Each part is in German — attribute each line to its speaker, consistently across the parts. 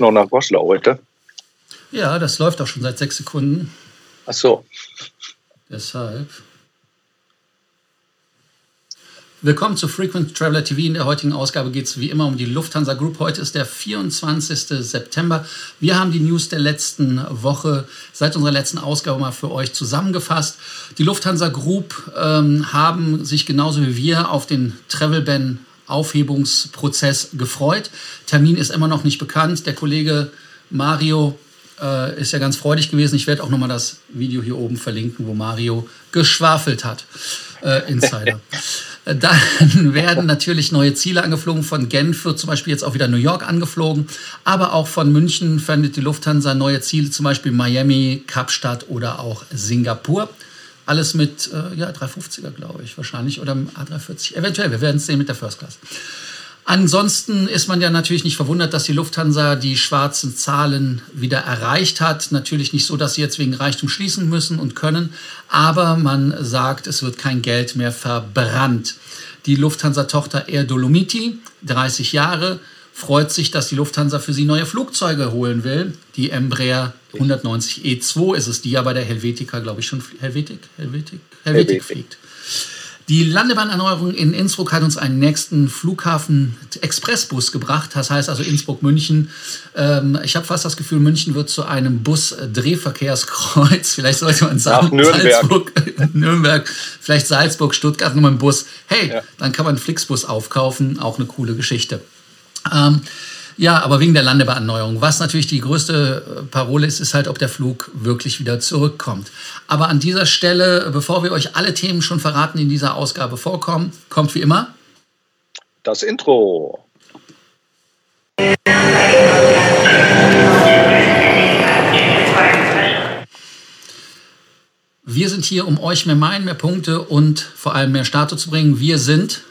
Speaker 1: noch nach Goslar heute?
Speaker 2: Ja, das läuft auch schon seit sechs Sekunden.
Speaker 1: Ach so.
Speaker 2: Deshalb. Willkommen zu Frequent Traveler TV. In der heutigen Ausgabe geht es wie immer um die Lufthansa Group. Heute ist der 24. September. Wir haben die News der letzten Woche seit unserer letzten Ausgabe mal für euch zusammengefasst. Die Lufthansa Group ähm, haben sich genauso wie wir auf den Travel Ban Aufhebungsprozess gefreut. Termin ist immer noch nicht bekannt. Der Kollege Mario äh, ist ja ganz freudig gewesen. Ich werde auch nochmal das Video hier oben verlinken, wo Mario geschwafelt hat. Äh, Insider. Dann werden natürlich neue Ziele angeflogen. Von Genf wird zum Beispiel jetzt auch wieder New York angeflogen. Aber auch von München findet die Lufthansa neue Ziele, zum Beispiel Miami, Kapstadt oder auch Singapur. Alles mit äh, ja, 350er, glaube ich, wahrscheinlich. Oder A340. Eventuell, wir werden es sehen mit der First Class. Ansonsten ist man ja natürlich nicht verwundert, dass die Lufthansa die schwarzen Zahlen wieder erreicht hat. Natürlich nicht so, dass sie jetzt wegen Reichtum schließen müssen und können, aber man sagt, es wird kein Geld mehr verbrannt. Die Lufthansa-Tochter Air Dolomiti, 30 Jahre, freut sich, dass die Lufthansa für sie neue Flugzeuge holen will. Die Embraer 190 E2 ist es, die ja bei der Helvetica, glaube ich, schon Helvetik, Helvetik, Helvetik, Helvetik. fliegt. Die Landebahnerneuerung in Innsbruck hat uns einen nächsten Flughafen-Expressbus gebracht. Das heißt also Innsbruck-München. Ähm, ich habe fast das Gefühl, München wird zu einem Bus-Drehverkehrskreuz. Vielleicht sollte man sagen,
Speaker 1: Nürnberg.
Speaker 2: Salzburg, Nürnberg, vielleicht Salzburg, Stuttgart nur mit dem Bus. Hey, ja. dann kann man einen Flixbus aufkaufen. Auch eine coole Geschichte. Ähm, ja, aber wegen der Landebahnerneuerung. Was natürlich die größte äh, Parole ist, ist halt, ob der Flug wirklich wieder zurückkommt. Aber an dieser Stelle, bevor wir euch alle Themen schon verraten, die in dieser Ausgabe vorkommen, kommt wie immer
Speaker 1: das Intro.
Speaker 2: Wir sind hier, um euch mehr Meilen, mehr Punkte und vor allem mehr Status zu bringen. Wir sind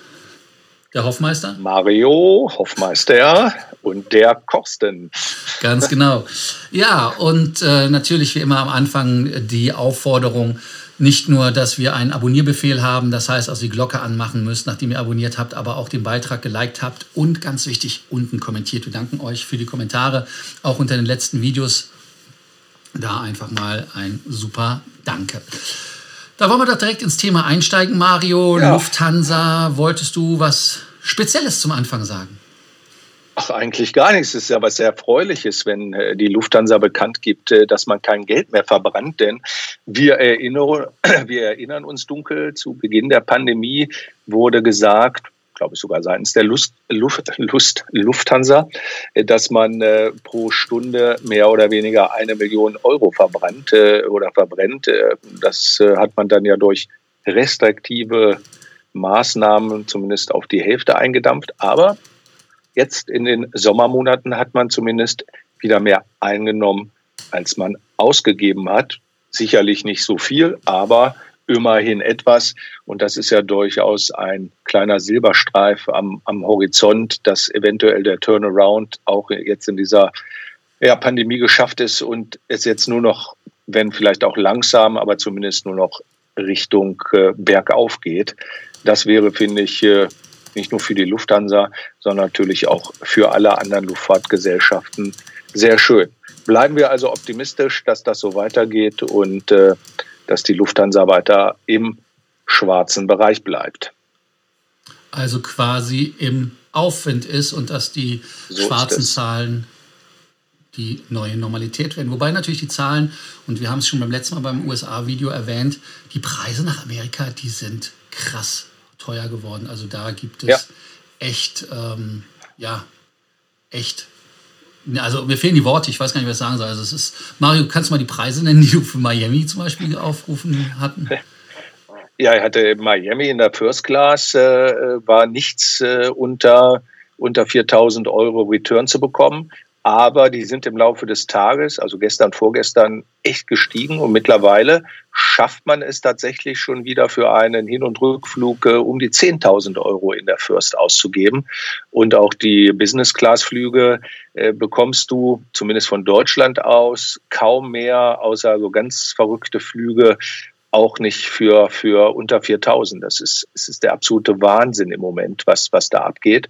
Speaker 2: der Hoffmeister?
Speaker 1: Mario Hoffmeister und der Korsten.
Speaker 2: Ganz genau. Ja, und äh, natürlich wie immer am Anfang die Aufforderung, nicht nur, dass wir einen Abonnierbefehl haben, das heißt also die Glocke anmachen müsst, nachdem ihr abonniert habt, aber auch den Beitrag geliked habt und ganz wichtig, unten kommentiert. Wir danken euch für die Kommentare, auch unter den letzten Videos. Da einfach mal ein super Danke. Da wollen wir doch direkt ins Thema einsteigen, Mario. Ja. Lufthansa, wolltest du was Spezielles zum Anfang sagen?
Speaker 1: Ach, eigentlich gar nichts. Es ist ja was sehr Erfreuliches, wenn äh, die Lufthansa bekannt gibt, äh, dass man kein Geld mehr verbrannt. Denn wir erinnern, wir erinnern uns dunkel, zu Beginn der Pandemie wurde gesagt, glaube ich sogar seitens der Lust, Luft, Lust, Lufthansa, äh, dass man äh, pro Stunde mehr oder weniger eine Million Euro verbrannt äh, oder verbrennt. Äh, das hat man dann ja durch restriktive Maßnahmen zumindest auf die Hälfte eingedampft. Aber jetzt in den Sommermonaten hat man zumindest wieder mehr eingenommen, als man ausgegeben hat. Sicherlich nicht so viel, aber immerhin etwas. Und das ist ja durchaus ein kleiner Silberstreif am, am Horizont, dass eventuell der Turnaround auch jetzt in dieser ja, Pandemie geschafft ist und es jetzt nur noch, wenn vielleicht auch langsam, aber zumindest nur noch Richtung äh, bergauf geht. Das wäre, finde ich, äh, nicht nur für die Lufthansa, sondern natürlich auch für alle anderen Luftfahrtgesellschaften sehr schön. Bleiben wir also optimistisch, dass das so weitergeht und äh, dass die Lufthansa weiter im schwarzen Bereich bleibt.
Speaker 2: Also quasi im Aufwind ist und dass die so schwarzen Zahlen die neue Normalität werden. Wobei natürlich die Zahlen, und wir haben es schon beim letzten Mal beim USA-Video erwähnt, die Preise nach Amerika, die sind krass teuer geworden. Also da gibt es ja. echt, ähm, ja, echt. Also mir fehlen die Worte, ich weiß gar nicht, was ich sagen soll. Also es ist, Mario, kannst du mal die Preise nennen, die du für Miami zum Beispiel aufgerufen hatten?
Speaker 1: Ja, er hatte Miami in der First Class, äh, war nichts äh, unter, unter 4000 Euro Return zu bekommen aber die sind im Laufe des Tages, also gestern, vorgestern, echt gestiegen und mittlerweile schafft man es tatsächlich schon wieder für einen Hin- und Rückflug äh, um die 10.000 Euro in der First auszugeben. Und auch die Business-Class-Flüge äh, bekommst du zumindest von Deutschland aus kaum mehr, außer so ganz verrückte Flüge, auch nicht für, für unter 4000. Das ist, das ist der absolute Wahnsinn im Moment, was, was da abgeht.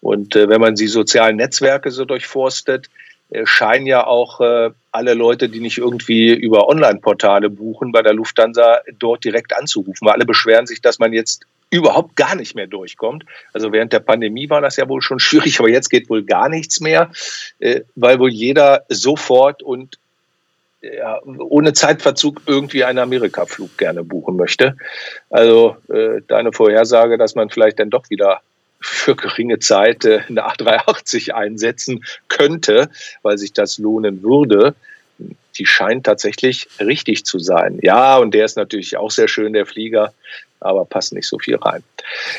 Speaker 1: Und äh, wenn man die sozialen Netzwerke so durchforstet, äh, scheinen ja auch äh, alle Leute, die nicht irgendwie über Online-Portale buchen, bei der Lufthansa dort direkt anzurufen. Weil alle beschweren sich, dass man jetzt überhaupt gar nicht mehr durchkommt. Also während der Pandemie war das ja wohl schon schwierig, aber jetzt geht wohl gar nichts mehr, äh, weil wohl jeder sofort und ja, ohne Zeitverzug irgendwie einen Amerika-Flug gerne buchen möchte. Also äh, deine Vorhersage, dass man vielleicht dann doch wieder für geringe Zeit äh, eine A380 einsetzen könnte, weil sich das lohnen würde, die scheint tatsächlich richtig zu sein. Ja, und der ist natürlich auch sehr schön, der Flieger, aber passt nicht so viel rein.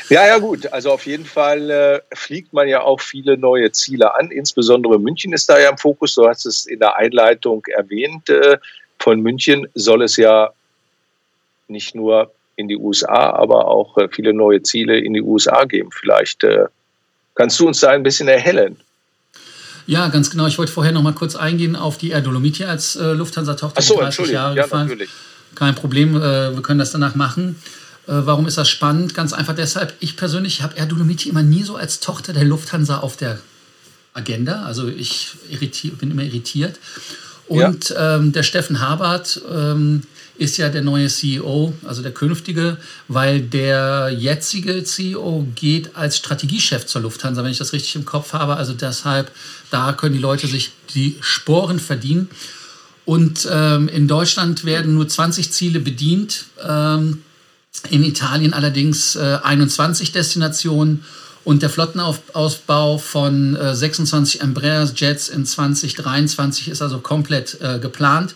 Speaker 1: Ja, ja, gut. Also auf jeden Fall äh, fliegt man ja auch viele neue Ziele an. Insbesondere München ist da ja im Fokus. Du hast es in der Einleitung erwähnt. Äh, von München soll es ja nicht nur in die USA, aber auch äh, viele neue Ziele in die USA geben. Vielleicht äh, kannst du uns da ein bisschen erhellen.
Speaker 2: Ja, ganz genau. Ich wollte vorher noch mal kurz eingehen auf die Air Dolomiti als äh, Lufthansa-Tochter.
Speaker 1: So, 30 Jahre ja, gefahren. Natürlich.
Speaker 2: Kein Problem, äh, wir können das danach machen. Äh, warum ist das spannend? Ganz einfach deshalb, ich persönlich habe Air Dolomiti immer nie so als Tochter der Lufthansa auf der Agenda. Also ich bin immer irritiert. Und ja. ähm, der Steffen Habert ähm, ist ja der neue CEO, also der künftige, weil der jetzige CEO geht als Strategiechef zur Lufthansa, wenn ich das richtig im Kopf habe. Also deshalb, da können die Leute sich die Sporen verdienen. Und ähm, in Deutschland werden nur 20 Ziele bedient, ähm, in Italien allerdings äh, 21 Destinationen. Und der Flottenausbau von äh, 26 Embraer Jets in 2023 ist also komplett äh, geplant.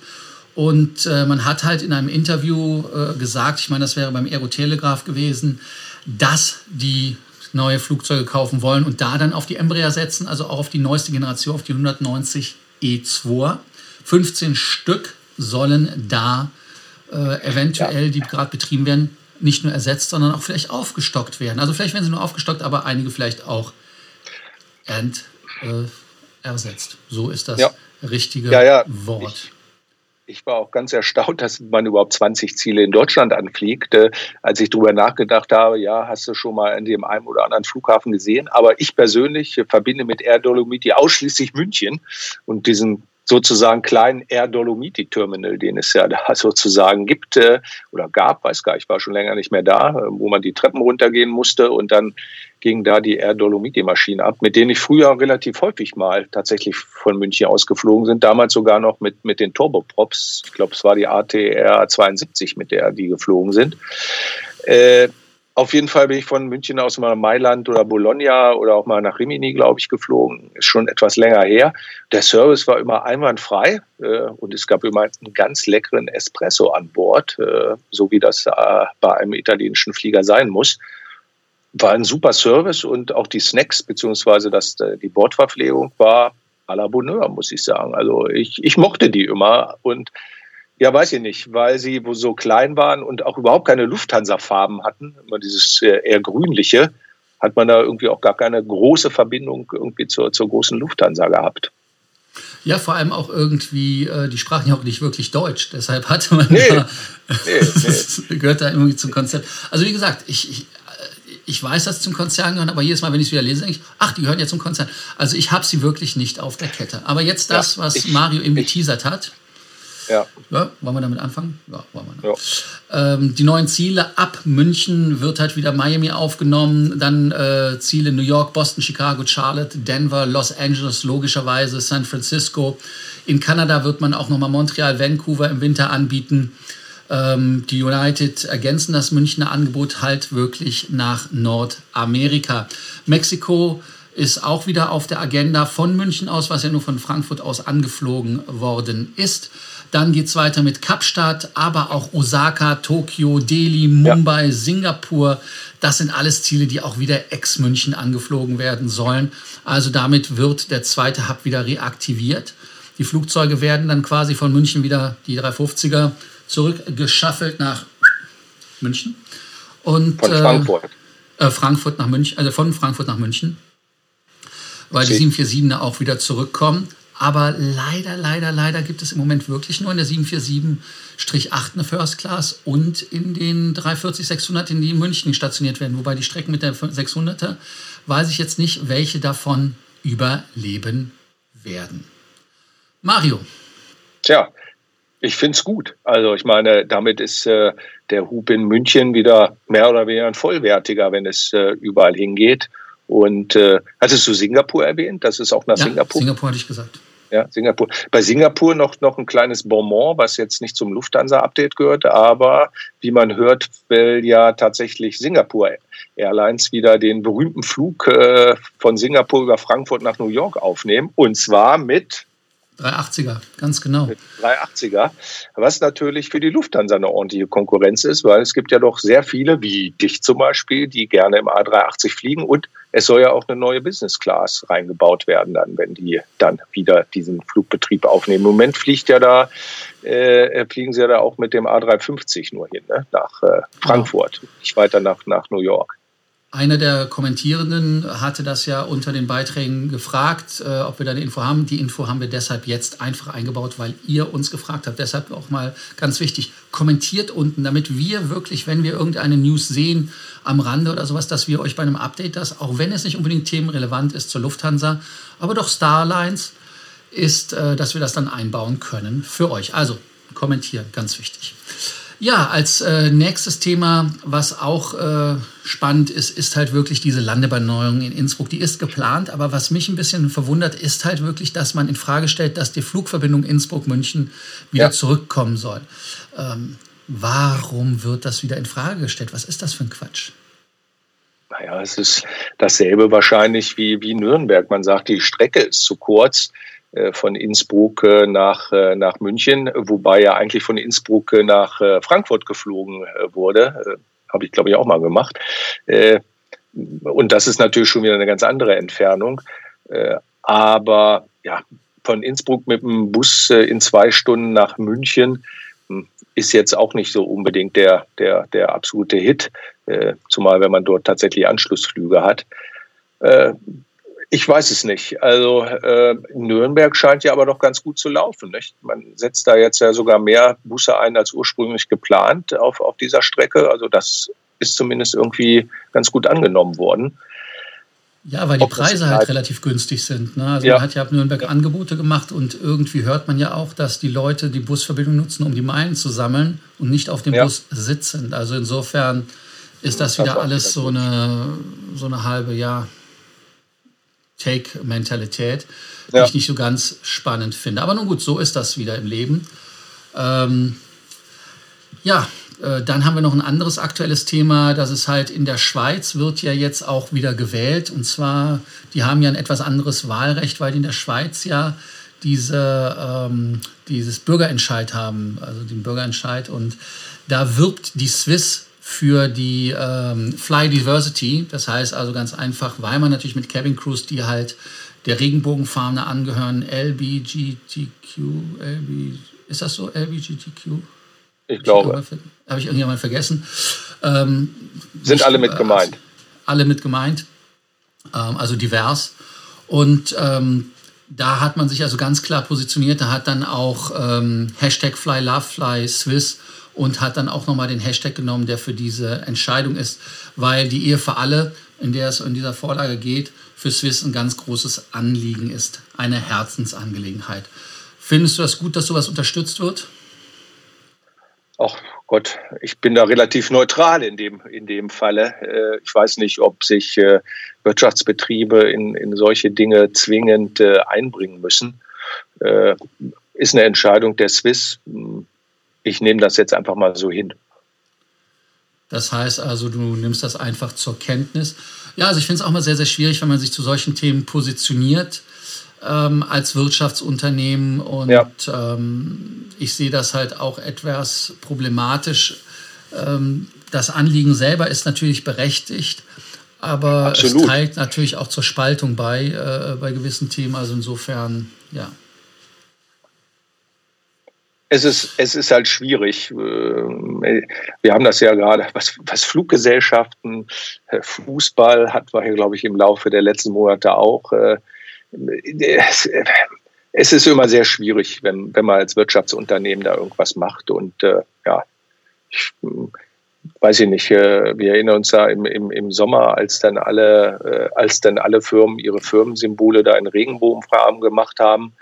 Speaker 2: Und äh, man hat halt in einem Interview äh, gesagt, ich meine, das wäre beim Aerotelegraph gewesen, dass die neue Flugzeuge kaufen wollen und da dann auf die Embraer setzen, also auch auf die neueste Generation, auf die 190 E2. 15 Stück sollen da äh, eventuell, ja. die gerade betrieben werden, nicht nur ersetzt, sondern auch vielleicht aufgestockt werden. Also vielleicht werden sie nur aufgestockt, aber einige vielleicht auch ent, äh, ersetzt. So ist das ja. richtige ja, Wort.
Speaker 1: Ich ich war auch ganz erstaunt, dass man überhaupt 20 Ziele in Deutschland anfliegt. Äh, als ich darüber nachgedacht habe, ja, hast du schon mal in dem einen oder anderen Flughafen gesehen. Aber ich persönlich verbinde mit Air Dolomiti ausschließlich München und diesen sozusagen kleinen Air Dolomiti Terminal, den es ja da sozusagen gibt äh, oder gab, weiß gar ich war schon länger nicht mehr da, äh, wo man die Treppen runtergehen musste und dann ging da die Air Dolomiti Maschinen ab, mit denen ich früher relativ häufig mal tatsächlich von München aus geflogen sind, damals sogar noch mit, mit den Turboprops. Ich glaube, es war die ATR 72, mit der die geflogen sind. Äh, auf jeden Fall bin ich von München aus mal Mailand oder Bologna oder auch mal nach Rimini, glaube ich, geflogen. Ist schon etwas länger her. Der Service war immer einwandfrei äh, und es gab immer einen ganz leckeren Espresso an Bord, äh, so wie das äh, bei einem italienischen Flieger sein muss. War ein super Service und auch die Snacks beziehungsweise äh, die Bordverpflegung war à la Bonheur, muss ich sagen. Also ich, ich mochte die immer und ja, weiß ich nicht, weil sie so klein waren und auch überhaupt keine Lufthansa-Farben hatten, immer dieses äh, eher grünliche, hat man da irgendwie auch gar keine große Verbindung irgendwie zur, zur großen Lufthansa gehabt.
Speaker 2: Ja, vor allem auch irgendwie, äh, die sprachen ja auch nicht wirklich Deutsch, deshalb hatte man
Speaker 1: nee, da, nee,
Speaker 2: nee. gehört da irgendwie zum Konzept. Also wie gesagt, ich, ich, ich weiß, dass sie zum Konzern gehören, aber jedes Mal, wenn ich es wieder lese, denke ich, ach, die gehören ja zum Konzern. Also ich habe sie wirklich nicht auf der Kette. Aber jetzt das, ja, was ich, Mario eben geteasert hat.
Speaker 1: Ja.
Speaker 2: ja. Wollen wir damit anfangen? Ja, wollen wir. Ja. Ähm, die neuen Ziele ab München wird halt wieder Miami aufgenommen, dann äh, Ziele New York, Boston, Chicago, Charlotte, Denver, Los Angeles, logischerweise San Francisco. In Kanada wird man auch nochmal Montreal, Vancouver im Winter anbieten. Ähm, die United ergänzen das Münchner Angebot halt wirklich nach Nordamerika. Mexiko ist auch wieder auf der Agenda von München aus, was ja nur von Frankfurt aus angeflogen worden ist. Dann geht es weiter mit Kapstadt, aber auch Osaka, Tokio, Delhi, Mumbai, ja. Singapur. Das sind alles Ziele, die auch wieder ex-München angeflogen werden sollen. Also damit wird der zweite Hub wieder reaktiviert. Die Flugzeuge werden dann quasi von München wieder, die 350er, zurückgeschaffelt nach München. Und,
Speaker 1: von Frankfurt.
Speaker 2: Äh, Frankfurt nach München, also von Frankfurt nach München. Weil okay. die 747er auch wieder zurückkommen. Aber leider, leider, leider gibt es im Moment wirklich nur in der 747-8 eine First Class und in den 340-600, in die in München stationiert werden. Wobei die Strecken mit der 600er, weiß ich jetzt nicht, welche davon überleben werden. Mario.
Speaker 1: Tja, ich finde es gut. Also ich meine, damit ist äh, der Hub in München wieder mehr oder weniger ein vollwertiger, wenn es äh, überall hingeht. Und äh, hattest du Singapur erwähnt? Das ist auch nach
Speaker 2: ja,
Speaker 1: Singapur.
Speaker 2: Singapur hatte ich gesagt.
Speaker 1: Ja, Singapur. Bei Singapur noch, noch ein kleines Bonbon, was jetzt nicht zum Lufthansa-Update gehört, aber wie man hört, will ja tatsächlich Singapur Airlines wieder den berühmten Flug äh, von Singapur über Frankfurt nach New York aufnehmen. Und zwar mit
Speaker 2: 380er, ganz genau.
Speaker 1: 380er, was natürlich für die Lufthansa eine ordentliche Konkurrenz ist, weil es gibt ja doch sehr viele, wie dich zum Beispiel, die gerne im A380 fliegen und es soll ja auch eine neue Business Class reingebaut werden, dann, wenn die dann wieder diesen Flugbetrieb aufnehmen. Im Moment fliegt ja da, äh, fliegen sie ja da auch mit dem A350 nur hin, ne? nach äh, Frankfurt, ja. nicht weiter nach, nach New York.
Speaker 2: Einer der Kommentierenden hatte das ja unter den Beiträgen gefragt, äh, ob wir da eine Info haben. Die Info haben wir deshalb jetzt einfach eingebaut, weil ihr uns gefragt habt. Deshalb auch mal ganz wichtig, kommentiert unten, damit wir wirklich, wenn wir irgendeine News sehen am Rande oder sowas, dass wir euch bei einem Update das, auch wenn es nicht unbedingt themenrelevant ist zur Lufthansa, aber doch Starlines ist, äh, dass wir das dann einbauen können für euch. Also kommentieren, ganz wichtig. Ja, als äh, nächstes Thema, was auch äh, spannend ist, ist halt wirklich diese Landeberneuerung in Innsbruck. Die ist geplant, aber was mich ein bisschen verwundert, ist halt wirklich, dass man in Frage stellt, dass die Flugverbindung Innsbruck-München wieder ja. zurückkommen soll. Ähm, warum wird das wieder in Frage gestellt? Was ist das für ein Quatsch?
Speaker 1: Naja, es ist dasselbe wahrscheinlich wie, wie Nürnberg. Man sagt, die Strecke ist zu kurz. Äh, von Innsbruck äh, nach, äh, nach München, wobei ja eigentlich von Innsbruck nach Frankfurt geflogen wurde. Habe ich, glaube ich, auch mal gemacht. Und das ist natürlich schon wieder eine ganz andere Entfernung. Aber ja, von Innsbruck mit dem Bus in zwei Stunden nach München hm, ist jetzt auch nicht so unbedingt der, der, der absolute Hit, zumal wenn man dort tatsächlich Anschlussflüge hat. Ich weiß es nicht. Also äh, Nürnberg scheint ja aber doch ganz gut zu laufen. Nicht? Man setzt da jetzt ja sogar mehr Busse ein als ursprünglich geplant auf, auf dieser Strecke. Also das ist zumindest irgendwie ganz gut angenommen worden.
Speaker 2: Ja, weil die Ob Preise halt relativ günstig sind. Ne? Also ja. man hat ja ab Nürnberg Angebote gemacht und irgendwie hört man ja auch, dass die Leute die Busverbindung nutzen, um die Meilen zu sammeln und nicht auf dem ja. Bus sitzen. Also insofern ist das wieder alles so eine, so eine halbe, ja, Take-Mentalität, die ja. ich nicht so ganz spannend finde. Aber nun gut, so ist das wieder im Leben. Ähm, ja, äh, dann haben wir noch ein anderes aktuelles Thema, das ist halt in der Schweiz wird ja jetzt auch wieder gewählt. Und zwar, die haben ja ein etwas anderes Wahlrecht, weil die in der Schweiz ja diese, ähm, dieses Bürgerentscheid haben, also den Bürgerentscheid. Und da wirbt die Swiss für die ähm, Fly Diversity. Das heißt also ganz einfach, weil man natürlich mit Cabin Crews, die halt der Regenbogenfahne angehören, LBGTQ, LB, ist das so, LBGTQ?
Speaker 1: Ich glaube.
Speaker 2: Habe ich irgendjemand vergessen? Ähm,
Speaker 1: Sind alle mit gemeint.
Speaker 2: Also, alle mit gemeint, ähm, also divers. Und ähm, da hat man sich also ganz klar positioniert. Da hat dann auch ähm, Hashtag Fly Love Fly Swiss und hat dann auch nochmal den Hashtag genommen, der für diese Entscheidung ist, weil die Ehe für alle, in der es in dieser Vorlage geht, für Swiss ein ganz großes Anliegen ist, eine Herzensangelegenheit. Findest du das gut, dass sowas unterstützt wird?
Speaker 1: Ach Gott, ich bin da relativ neutral in dem, in dem Falle. Äh, ich weiß nicht, ob sich äh, Wirtschaftsbetriebe in, in solche Dinge zwingend äh, einbringen müssen. Ist eine Entscheidung der Swiss ich nehme das jetzt einfach mal so hin.
Speaker 2: Das heißt also, du nimmst das einfach zur Kenntnis. Ja, also ich finde es auch mal sehr, sehr schwierig, wenn man sich zu solchen Themen positioniert ähm, als Wirtschaftsunternehmen. Und ja. ähm, ich sehe das halt auch etwas problematisch. Ähm, das Anliegen selber ist natürlich berechtigt, aber Absolut. es trägt natürlich auch zur Spaltung bei, äh, bei gewissen Themen. Also insofern, ja
Speaker 1: es ist, es ist halt schwierig. Ähm, wir haben das ja gerade, was, was Fluggesellschaften, äh, Fußball hat wir hier, glaube ich, im Laufe der letzten Monate auch. Äh, es ist immer sehr schwierig, wenn, wenn man als Wirtschaftsunternehmen da irgendwas macht. Und äh, ja, ich weiß ich nicht, wir erinnern uns da im, im, im Sommer, als dann alle, als dann alle Firmen ihre Firmensymbole da in Regenbogenfarben gemacht haben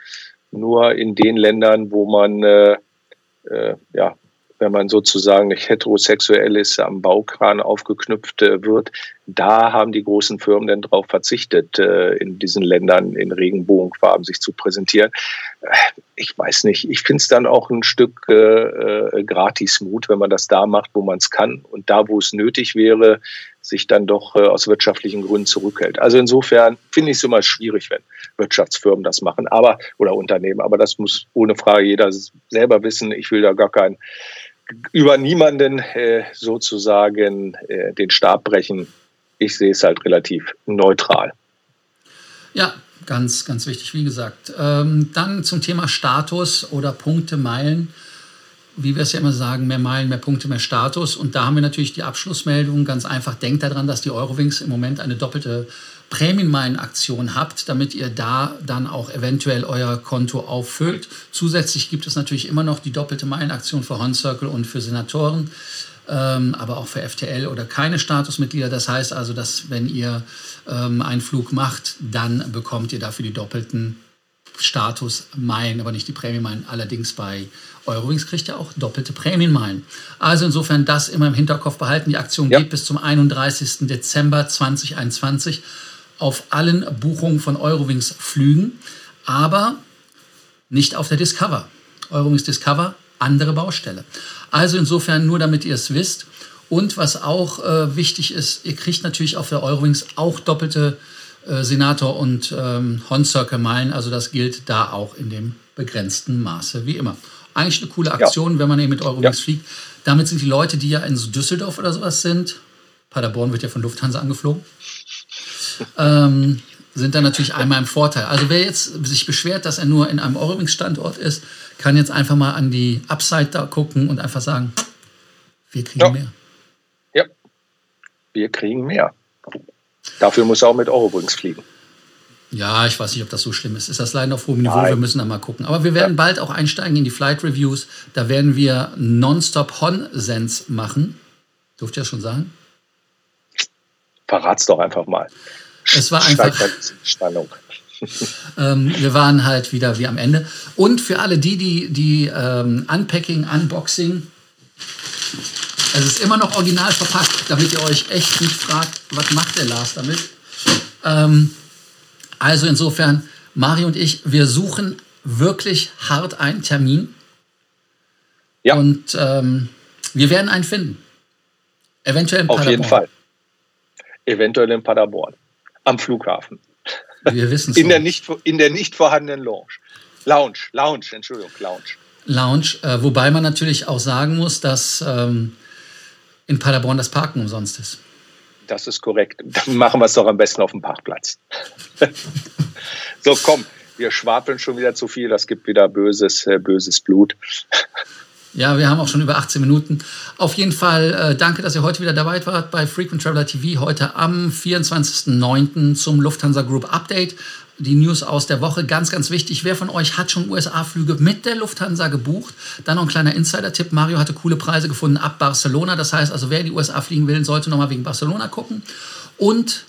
Speaker 1: nur in den Ländern, wo man äh, äh, ja wenn man sozusagen nicht heterosexuell ist, am Baukran aufgeknüpft äh, wird. Da haben die großen Firmen dann darauf verzichtet, äh, in diesen Ländern in Regenbogenfarben sich zu präsentieren. Äh, ich weiß nicht, ich finde es dann auch ein Stück äh, Gratismut, wenn man das da macht, wo man es kann und da, wo es nötig wäre, sich dann doch aus wirtschaftlichen Gründen zurückhält. Also insofern finde ich es immer schwierig, wenn Wirtschaftsfirmen das machen, aber oder Unternehmen. Aber das muss ohne Frage jeder selber wissen. Ich will da gar kein über niemanden äh, sozusagen den Stab brechen. Ich sehe es halt relativ neutral.
Speaker 2: Ja, ganz, ganz wichtig, wie gesagt. Ähm, dann zum Thema Status oder Punkte, Meilen. Wie wir es ja immer sagen, mehr Meilen, mehr Punkte, mehr Status. Und da haben wir natürlich die Abschlussmeldung. Ganz einfach, denkt daran, dass die Eurowings im Moment eine doppelte Prämienmeilen-Aktion habt, damit ihr da dann auch eventuell euer Konto auffüllt. Zusätzlich gibt es natürlich immer noch die doppelte Meilenaktion für Horn und für Senatoren, ähm, aber auch für FTL oder keine Statusmitglieder. Das heißt also, dass wenn ihr ähm, einen Flug macht, dann bekommt ihr dafür die doppelten Statusmeilen, aber nicht die Prämienmeilen. Allerdings bei Eurowings kriegt ihr auch doppelte Prämienmeilen. Also insofern das immer im Hinterkopf behalten. Die Aktion ja. geht bis zum 31. Dezember 2021 auf allen Buchungen von Eurowings Flügen, aber nicht auf der Discover. Eurowings Discover, andere Baustelle. Also insofern nur, damit ihr es wisst. Und was auch äh, wichtig ist, ihr kriegt natürlich auf der Eurowings auch doppelte äh, Senator- und ähm, Horn-Circle-Meilen. Also das gilt da auch in dem begrenzten Maße, wie immer. Eigentlich eine coole Aktion, ja. wenn man eben mit Eurowings ja. fliegt. Damit sind die Leute, die ja in Düsseldorf oder sowas sind, Paderborn wird ja von Lufthansa angeflogen, ähm, sind dann natürlich einmal im Vorteil. Also wer jetzt sich beschwert, dass er nur in einem Eurowings-Standort ist, kann jetzt einfach mal an die Upside da gucken und einfach sagen, wir kriegen ja. mehr.
Speaker 1: Ja, wir kriegen mehr. Dafür muss er auch mit Eurowings fliegen.
Speaker 2: Ja, ich weiß nicht, ob das so schlimm ist. Ist das leider auf hohem Niveau? Nein. Wir müssen da mal gucken. Aber wir werden ja. bald auch einsteigen in die Flight Reviews. Da werden wir Nonstop Hon-Sense machen. Durft ihr ja schon sagen?
Speaker 1: verrat's doch einfach mal.
Speaker 2: Es war einfach. Spannung. ähm, wir waren halt wieder wie am Ende. Und für alle die, die, die ähm, Unpacking, Unboxing, es ist immer noch original verpackt, damit ihr euch echt nicht fragt, was macht der Lars damit. Ähm, also insofern, Mario und ich, wir suchen wirklich hart einen Termin. Ja. Und ähm, wir werden einen finden. Eventuell
Speaker 1: in Auf jeden Fall eventuell in Paderborn, am Flughafen.
Speaker 2: Wir wissen es.
Speaker 1: In, der nicht, in der nicht vorhandenen Lounge. Lounge, Lounge, Entschuldigung, Lounge.
Speaker 2: Lounge, äh, wobei man natürlich auch sagen muss, dass ähm, in Paderborn das Parken umsonst ist.
Speaker 1: Das ist korrekt. Dann machen wir es doch am besten auf dem Parkplatz. so, komm, wir schwapeln schon wieder zu viel. Das gibt wieder böses, äh, böses Blut.
Speaker 2: Ja, wir haben auch schon über 18 Minuten. Auf jeden Fall äh, danke, dass ihr heute wieder dabei wart bei Frequent Traveler TV. Heute am 24.09. zum Lufthansa Group Update. Die News aus der Woche. Ganz, ganz wichtig. Wer von euch hat schon USA-Flüge mit der Lufthansa gebucht? Dann noch ein kleiner Insider-Tipp. Mario hatte coole Preise gefunden ab Barcelona. Das heißt also, wer in die USA fliegen will, sollte nochmal wegen Barcelona gucken. Und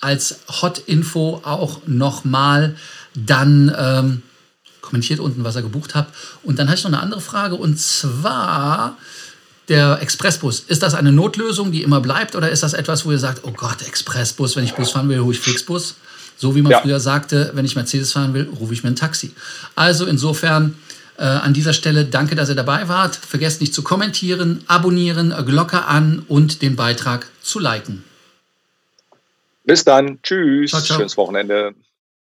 Speaker 2: als Hot-Info auch nochmal dann ähm, kommentiert unten, was ihr gebucht habt. Und dann hatte ich noch eine andere Frage und zwar der Expressbus. Ist das eine Notlösung, die immer bleibt oder ist das etwas, wo ihr sagt, oh Gott, Expressbus, wenn ich Bus fahren will, hole ich Flixbus? So wie man ja. früher sagte, wenn ich Mercedes fahren will, rufe ich mir ein Taxi. Also insofern äh, an dieser Stelle danke, dass ihr dabei wart. Vergesst nicht zu kommentieren, abonnieren, Glocke an und den Beitrag zu liken.
Speaker 1: Bis dann. Tschüss. Ciao, ciao. Schönes Wochenende.